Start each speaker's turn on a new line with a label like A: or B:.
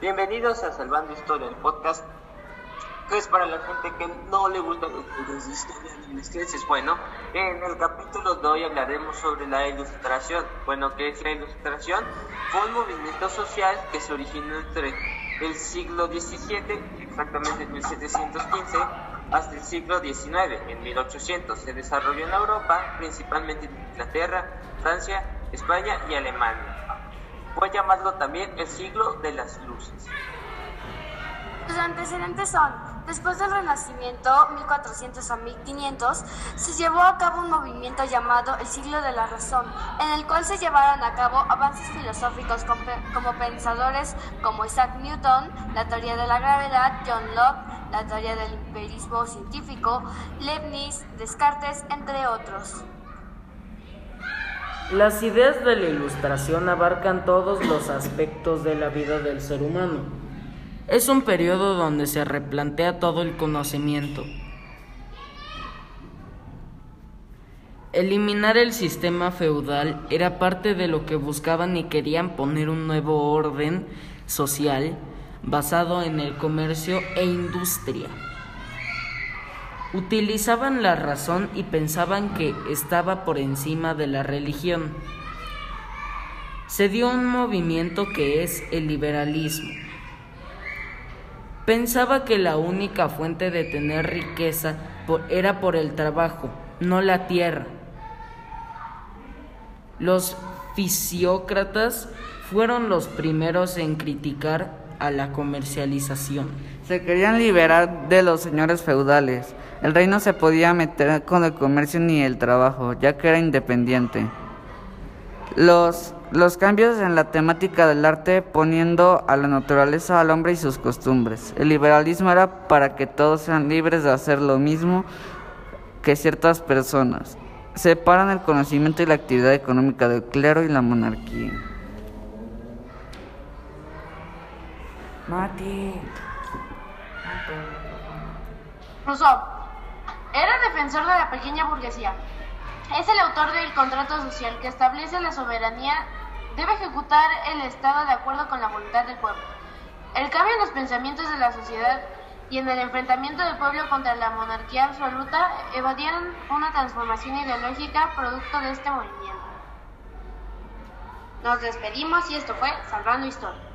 A: Bienvenidos a Salvando Historia, el podcast que es para la gente que no le gustan los libros de historia ni. Bueno, en el capítulo de hoy hablaremos sobre la ilustración. Bueno, ¿qué es la ilustración? Fue un movimiento social que se originó entre el siglo XVII, exactamente en 1715, hasta el siglo XIX, en 1800. Se desarrolló en Europa, principalmente en Inglaterra, Francia, España y Alemania. Puede llamarlo también el siglo de las luces.
B: Los antecedentes son, después del Renacimiento, 1400 a 1500, se llevó a cabo un movimiento llamado el siglo de la razón, en el cual se llevaron a cabo avances filosóficos como pensadores como Isaac Newton, la teoría de la gravedad, John Locke, la teoría del empirismo científico, Leibniz, Descartes, entre otros.
C: Las ideas de la ilustración abarcan todos los aspectos de la vida del ser humano. Es un periodo donde se replantea todo el conocimiento. Eliminar el sistema feudal era parte de lo que buscaban y querían poner un nuevo orden social basado en el comercio e industria. Utilizaban la razón y pensaban que estaba por encima de la religión. Se dio un movimiento que es el liberalismo. Pensaba que la única fuente de tener riqueza era por el trabajo, no la tierra. Los fisiócratas fueron los primeros en criticar a la comercialización.
D: Se querían liberar de los señores feudales. El rey no se podía meter con el comercio ni el trabajo, ya que era independiente. Los, los cambios en la temática del arte poniendo a la naturaleza al hombre y sus costumbres. El liberalismo era para que todos sean libres de hacer lo mismo que ciertas personas. Separan el conocimiento y la actividad económica del clero y la monarquía.
C: Mati.
E: Rousseau era defensor de la pequeña burguesía. Es el autor del contrato social que establece la soberanía debe ejecutar el Estado de acuerdo con la voluntad del pueblo. El cambio en los pensamientos de la sociedad y en el enfrentamiento del pueblo contra la monarquía absoluta evadieron una transformación ideológica producto de este movimiento. Nos despedimos y esto fue Salvando Historia.